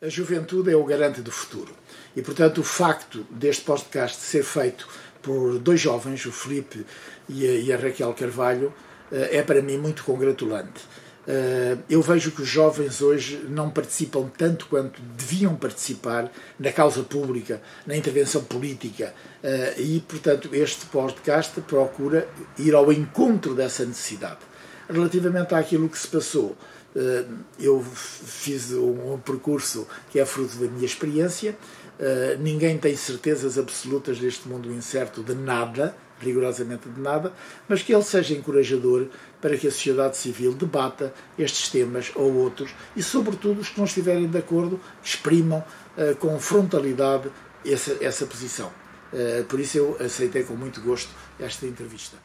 A juventude é o garante do futuro. E, portanto, o facto deste podcast ser feito por dois jovens, o Felipe e a, Raquel Carvalho, eh, é para mim muito congratulante. Eh, eu vejo que os jovens hoje não participam tanto quanto deviam participar na causa pública, na intervenção política, eh, e, portanto, este podcast procura ir ao encontro dessa necessidade. Relativamente àquilo que se passou, eh, eu fiz um percurso que é fruto da minha experiência. Ninguém tem certezas absolutas deste mundo incerto de nada, rigorosamente de nada, mas que ele seja encorajador para que a sociedade civil debata estes temas ou outros e, sobretudo, os que não estiverem de acordo exprimam uh, com frontalidade essa, essa posição. Por isso eu aceitei com muito gosto esta entrevista.